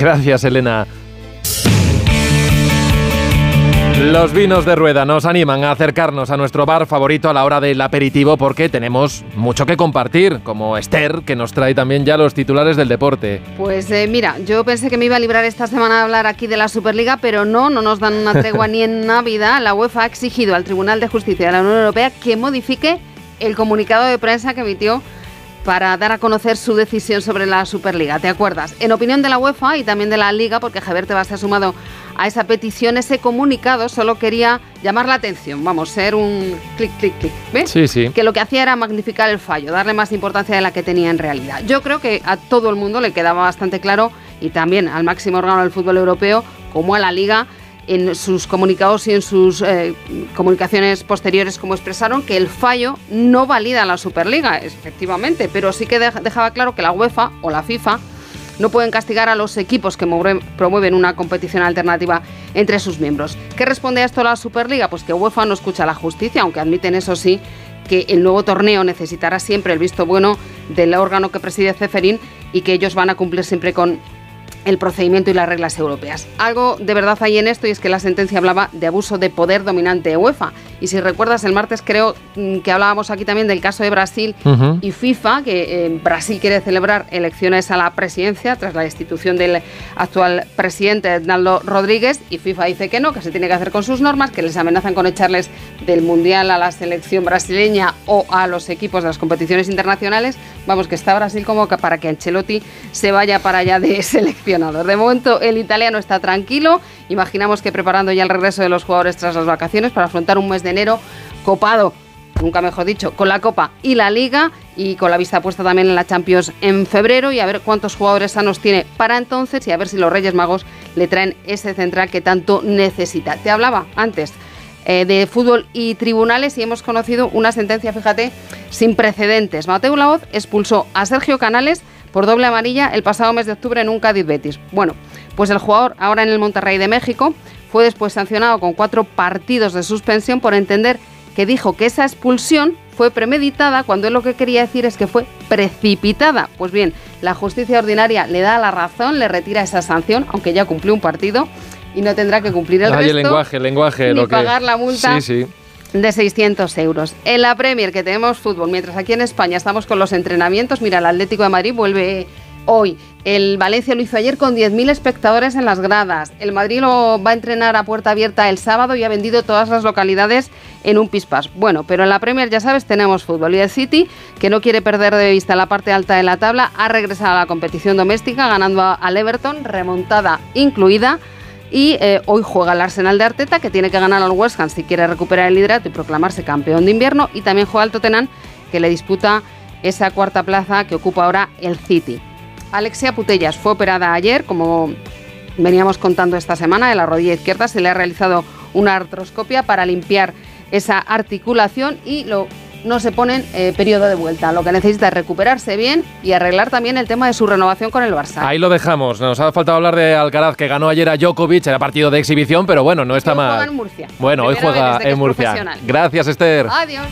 Gracias, Elena. Los vinos de rueda nos animan a acercarnos a nuestro bar favorito a la hora del aperitivo porque tenemos mucho que compartir, como Esther, que nos trae también ya los titulares del deporte. Pues eh, mira, yo pensé que me iba a librar esta semana de hablar aquí de la Superliga, pero no, no nos dan una tregua ni en Navidad. La UEFA ha exigido al Tribunal de Justicia de la Unión Europea que modifique el comunicado de prensa que emitió para dar a conocer su decisión sobre la Superliga. ¿Te acuerdas? En opinión de la UEFA y también de la Liga, porque Javier te vas a sumado a esa petición, ese comunicado solo quería llamar la atención, vamos, ser un clic, clic, clic, ¿ves? Sí, sí. Que lo que hacía era magnificar el fallo, darle más importancia de la que tenía en realidad. Yo creo que a todo el mundo le quedaba bastante claro y también al máximo órgano del fútbol europeo, como a la Liga, en sus comunicados y en sus eh, comunicaciones posteriores, como expresaron, que el fallo no valida la Superliga, efectivamente, pero sí que dejaba claro que la UEFA o la FIFA no pueden castigar a los equipos que promueven una competición alternativa entre sus miembros. ¿Qué responde a esto la Superliga? Pues que UEFA no escucha la justicia, aunque admiten eso sí que el nuevo torneo necesitará siempre el visto bueno del órgano que preside Ceferín y que ellos van a cumplir siempre con el procedimiento y las reglas europeas. Algo de verdad hay en esto y es que la sentencia hablaba de abuso de poder dominante de UEFA. Y si recuerdas, el martes creo mm, que hablábamos aquí también del caso de Brasil y FIFA, que eh, Brasil quiere celebrar elecciones a la presidencia tras la destitución del actual presidente Hernando Rodríguez. Y FIFA dice que no, que se tiene que hacer con sus normas, que les amenazan con echarles del Mundial a la selección brasileña o a los equipos de las competiciones internacionales. Vamos, que está Brasil como para que Ancelotti se vaya para allá de selección de momento el italiano está tranquilo, imaginamos que preparando ya el regreso de los jugadores tras las vacaciones para afrontar un mes de enero copado nunca mejor dicho, con la Copa y la Liga y con la vista puesta también en la Champions en febrero y a ver cuántos jugadores sanos tiene para entonces y a ver si los Reyes Magos le traen ese central que tanto necesita. Te hablaba antes eh, de fútbol y tribunales y hemos conocido una sentencia, fíjate, sin precedentes. Mateo Laoz expulsó a Sergio Canales por doble amarilla el pasado mes de octubre en un Cádiz Betis. Bueno, pues el jugador, ahora en el Monterrey de México, fue después sancionado con cuatro partidos de suspensión por entender que dijo que esa expulsión fue premeditada cuando él lo que quería decir es que fue precipitada. Pues bien, la justicia ordinaria le da la razón, le retira esa sanción, aunque ya cumplió un partido y no tendrá que cumplir el resto. el lenguaje, el lenguaje. Ni lo pagar la multa. Sí, sí de 600 euros. En la Premier, que tenemos fútbol, mientras aquí en España estamos con los entrenamientos, mira, el Atlético de Madrid vuelve hoy. El Valencia lo hizo ayer con 10.000 espectadores en las gradas. El Madrid lo va a entrenar a puerta abierta el sábado y ha vendido todas las localidades en un pispas. Bueno, pero en la Premier, ya sabes, tenemos fútbol. Y el City, que no quiere perder de vista la parte alta de la tabla, ha regresado a la competición doméstica ganando al Everton, remontada incluida y eh, hoy juega el Arsenal de Arteta, que tiene que ganar al West Ham si quiere recuperar el liderato y proclamarse campeón de invierno. Y también juega el Tottenham, que le disputa esa cuarta plaza que ocupa ahora el City. Alexia Putellas fue operada ayer, como veníamos contando esta semana, de la rodilla izquierda. Se le ha realizado una artroscopia para limpiar esa articulación y lo no se ponen eh, periodo de vuelta. Lo que necesita es recuperarse bien y arreglar también el tema de su renovación con el Barça. Ahí lo dejamos. Nos ha faltado hablar de Alcaraz, que ganó ayer a Djokovic, era partido de exhibición, pero bueno, no está mal. en Murcia. Bueno, hoy juega en Murcia. Gracias, Esther. Adiós.